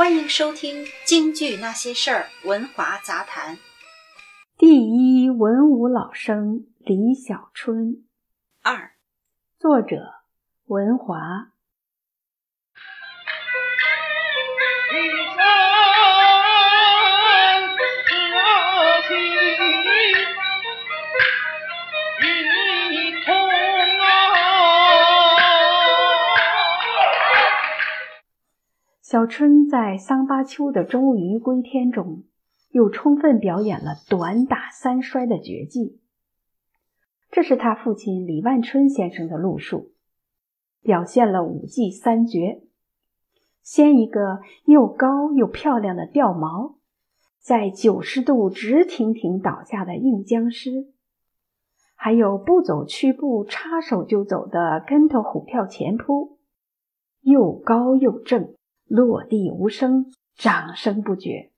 欢迎收听《京剧那些事儿》文华杂谈。第一文武老生李小春，二，作者文华。小春在桑巴丘的周瑜归天中，又充分表演了短打三摔的绝技。这是他父亲李万春先生的路数，表现了五技三绝：先一个又高又漂亮的吊毛，在九十度直挺挺倒下的硬僵尸，还有不走屈步插手就走的跟头虎跳前扑，又高又正。落地无声，掌声不绝。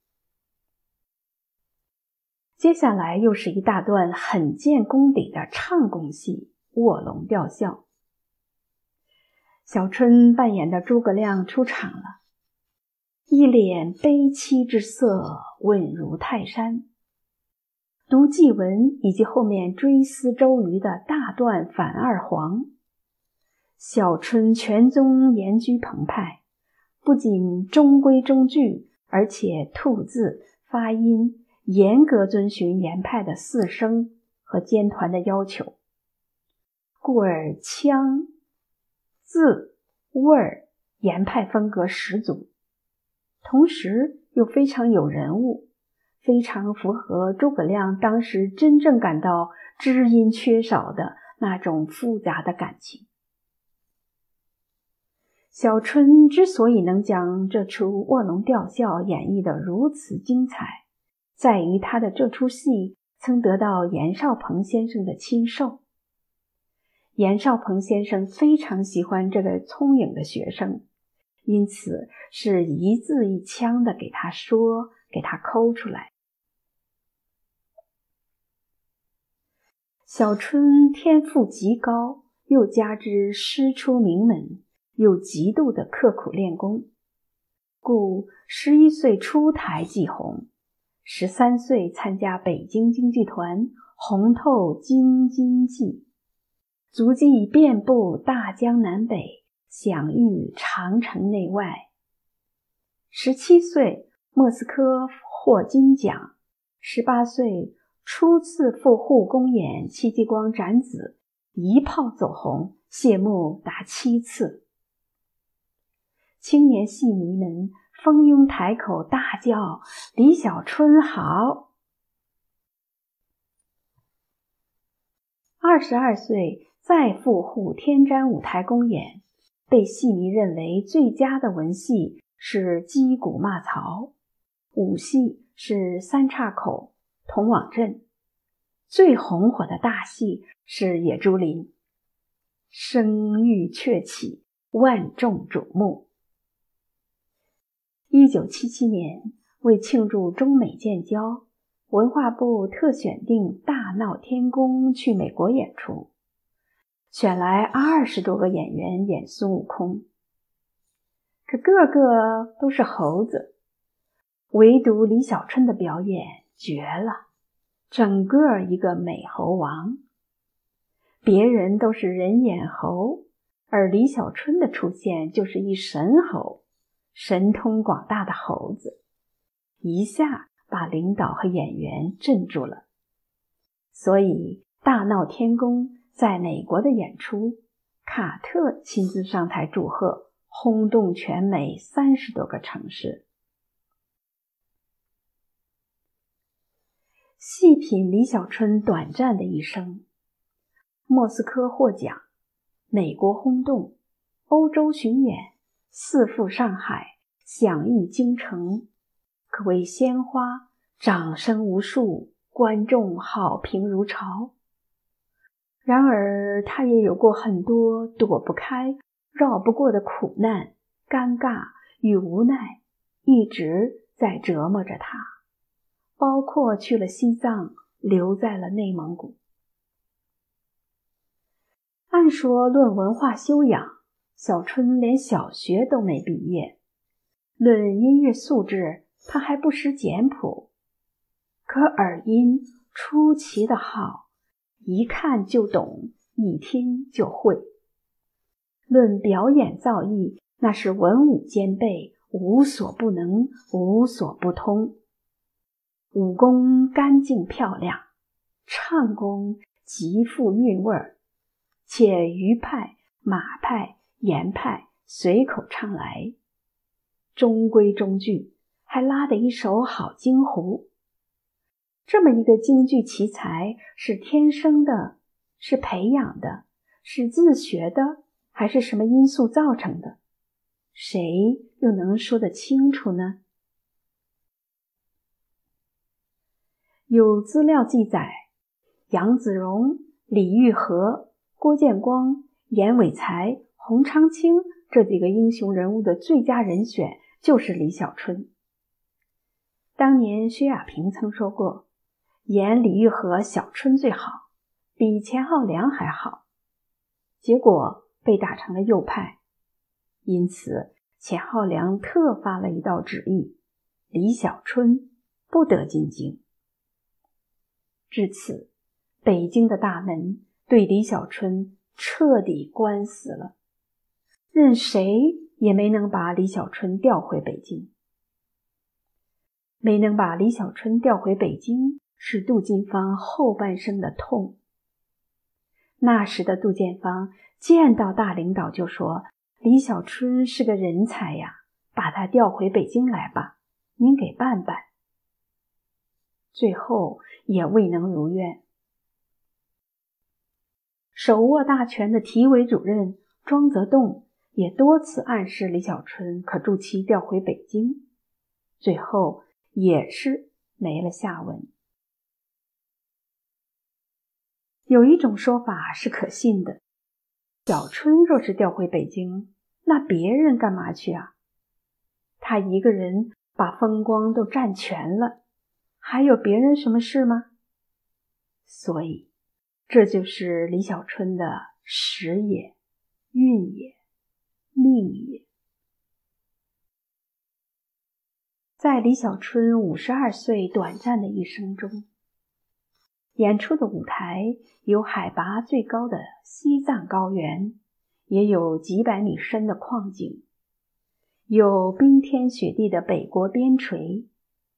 接下来又是一大段很见功底的唱功戏——卧龙吊孝。小春扮演的诸葛亮出场了，一脸悲戚之色，稳如泰山。读祭文以及后面追思周瑜的大段反二黄，小春全宗言居澎湃。不仅中规中矩，而且吐字发音严格遵循严派的四声和尖团的要求，故而腔、字、味儿严派风格十足，同时又非常有人物，非常符合诸葛亮当时真正感到知音缺少的那种复杂的感情。小春之所以能将这出《卧龙吊孝》演绎得如此精彩，在于他的这出戏曾得到严少鹏先生的亲授。严少鹏先生非常喜欢这个聪颖的学生，因此是一字一腔的给他说，给他抠出来。小春天赋极高，又加之师出名门。又极度的刻苦练功，故十一岁出台即红，十三岁参加北京京剧团，红透京津冀，足迹遍布大江南北，享誉长城内外。十七岁莫斯科获金奖，十八岁初次赴沪公演戚继光斩子，一炮走红，谢幕达七次。青年戏迷们蜂拥台口，大叫：“李小春好！”二十二岁再赴沪天瞻舞台公演，被戏迷认为最佳的文戏是击鼓骂曹，武戏是三岔口、铜网阵，最红火的大戏是野猪林，声誉鹊起，万众瞩目。一九七七年，为庆祝中美建交，文化部特选定《大闹天宫》去美国演出，选来二十多个演员演孙悟空，可个个都是猴子，唯独李小春的表演绝了，整个一个美猴王。别人都是人眼猴，而李小春的出现就是一神猴。神通广大的猴子，一下把领导和演员镇住了。所以大闹天宫在美国的演出，卡特亲自上台祝贺，轰动全美三十多个城市。细品李小春短暂的一生：莫斯科获奖，美国轰动，欧洲巡演。四赴上海，享誉京城，可谓鲜花，掌声无数，观众好评如潮。然而，他也有过很多躲不开、绕不过的苦难、尴尬与无奈，一直在折磨着他。包括去了西藏，留在了内蒙古。按说，论文化修养。小春连小学都没毕业，论音乐素质，他还不识简谱，可耳音出奇的好，一看就懂，一听就会。论表演造诣，那是文武兼备，无所不能，无所不通。武功干净漂亮，唱功极富韵味儿，且鱼派、马派、言派随口唱来。中规中矩，还拉得一手好京胡。这么一个京剧奇才，是天生的，是培养的，是自学的，还是什么因素造成的？谁又能说得清楚呢？有资料记载，杨子荣、李玉和、郭建光、严伟才、洪昌清这几个英雄人物的最佳人选。就是李小春。当年薛亚平曾说过：“演李玉和、小春最好，比钱浩良还好。”结果被打成了右派，因此钱浩良特发了一道旨意：李小春不得进京。至此，北京的大门对李小春彻底关死了，任谁。也没能把李小春调回北京，没能把李小春调回北京，是杜近芳后半生的痛。那时的杜建芳见到大领导就说：“李小春是个人才呀，把他调回北京来吧，您给办办。”最后也未能如愿。手握大权的体委主任庄则栋。也多次暗示李小春可助其调回北京，最后也是没了下文。有一种说法是可信的：小春若是调回北京，那别人干嘛去啊？他一个人把风光都占全了，还有别人什么事吗？所以，这就是李小春的时也，运也。命也。在李小春五十二岁短暂的一生中，演出的舞台有海拔最高的西藏高原，也有几百米深的矿井，有冰天雪地的北国边陲，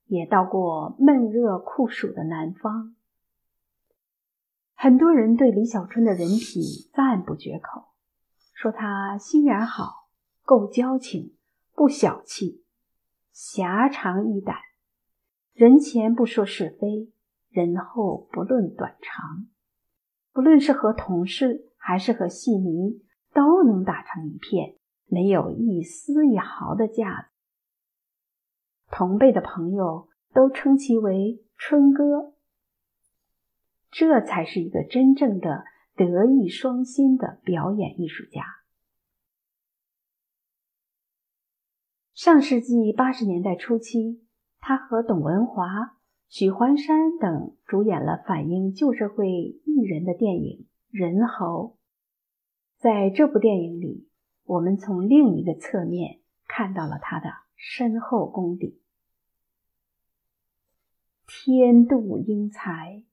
也到过闷热酷暑的南方。很多人对李小春的人品赞不绝口。说他心眼好，够交情，不小气，狭长义胆，人前不说是非，人后不论短长。不论是和同事还是和戏迷，都能打成一片，没有一丝一毫的架子。同辈的朋友都称其为“春哥”，这才是一个真正的。德艺双馨的表演艺术家。上世纪八十年代初期，他和董文华、许环山等主演了反映旧社会艺人的电影《人猴》。在这部电影里，我们从另一个侧面看到了他的深厚功底。天妒英才，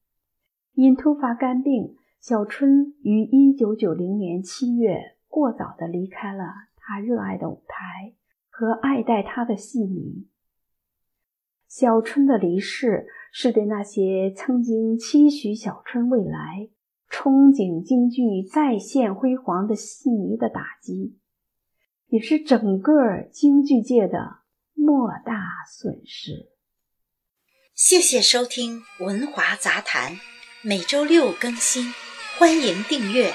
因突发肝病。小春于一九九零年七月过早的离开了他热爱的舞台和爱戴他的戏迷。小春的离世是对那些曾经期许小春未来、憧憬京剧再现辉煌的戏迷的打击，也是整个京剧界的莫大损失。谢谢收听《文华杂谈》，每周六更新。欢迎订阅。